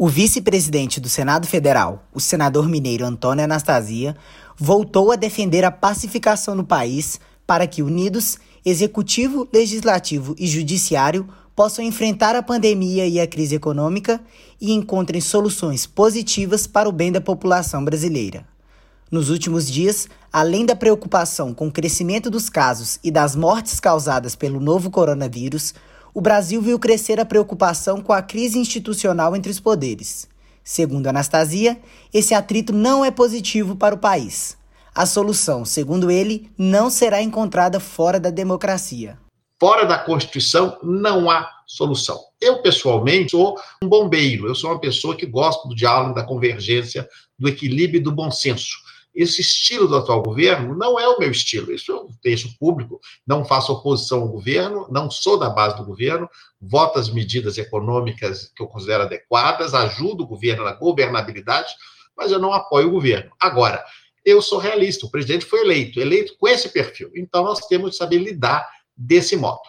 O vice-presidente do Senado Federal, o senador mineiro Antônio Anastasia, voltou a defender a pacificação no país para que unidos, executivo, legislativo e judiciário possam enfrentar a pandemia e a crise econômica e encontrem soluções positivas para o bem da população brasileira. Nos últimos dias, além da preocupação com o crescimento dos casos e das mortes causadas pelo novo coronavírus, o Brasil viu crescer a preocupação com a crise institucional entre os poderes. Segundo Anastasia, esse atrito não é positivo para o país. A solução, segundo ele, não será encontrada fora da democracia. Fora da Constituição não há solução. Eu, pessoalmente, sou um bombeiro, eu sou uma pessoa que gosta do diálogo, da convergência, do equilíbrio e do bom senso esse estilo do atual governo não é o meu estilo. Isso eu deixo público, não faço oposição ao governo, não sou da base do governo, voto as medidas econômicas que eu considero adequadas, ajudo o governo na governabilidade, mas eu não apoio o governo. Agora, eu sou realista, o presidente foi eleito, eleito com esse perfil. Então nós temos de saber lidar desse modo.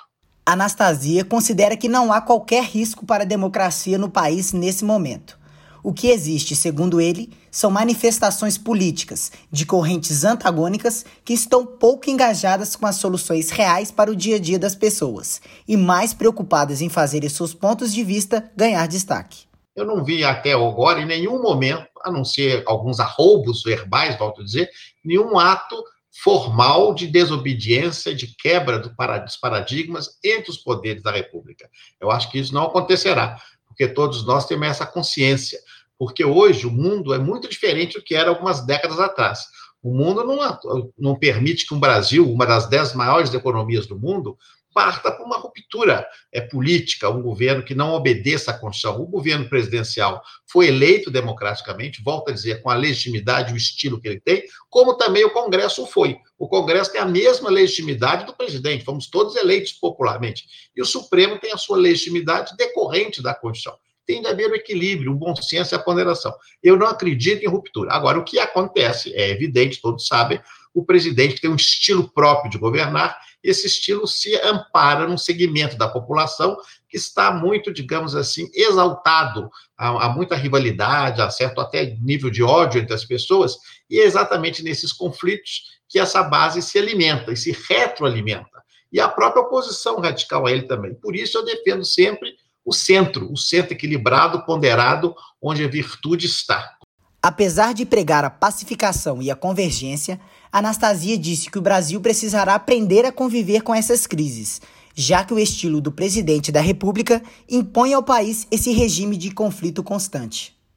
Anastasia considera que não há qualquer risco para a democracia no país nesse momento. O que existe, segundo ele, são manifestações políticas de correntes antagônicas que estão pouco engajadas com as soluções reais para o dia a dia das pessoas e mais preocupadas em fazer seus pontos de vista ganhar destaque. Eu não vi até agora, em nenhum momento, a não ser alguns arroubos verbais, volto a dizer, nenhum ato formal de desobediência, de quebra dos paradigmas entre os poderes da República. Eu acho que isso não acontecerá porque todos nós temos essa consciência. Porque hoje o mundo é muito diferente do que era algumas décadas atrás. O mundo não, não permite que um Brasil, uma das dez maiores economias do mundo, parta para uma ruptura é, política, um governo que não obedeça à Constituição. O governo presidencial foi eleito democraticamente, volto a dizer, com a legitimidade o estilo que ele tem, como também o Congresso foi. O Congresso tem a mesma legitimidade do presidente, fomos todos eleitos popularmente. E o Supremo tem a sua legitimidade decorrente da Constituição. Tem de haver o equilíbrio, o bom senso e a ponderação. Eu não acredito em ruptura. Agora, o que acontece, é evidente, todos sabem, o presidente tem um estilo próprio de governar esse estilo se ampara num segmento da população que está muito, digamos assim, exaltado há, há muita rivalidade, há certo até nível de ódio entre as pessoas, e é exatamente nesses conflitos que essa base se alimenta e se retroalimenta. E a própria oposição radical a ele também. Por isso eu defendo sempre o centro, o centro equilibrado, ponderado, onde a virtude está. Apesar de pregar a pacificação e a convergência, Anastasia disse que o Brasil precisará aprender a conviver com essas crises, já que o estilo do presidente da República impõe ao país esse regime de conflito constante.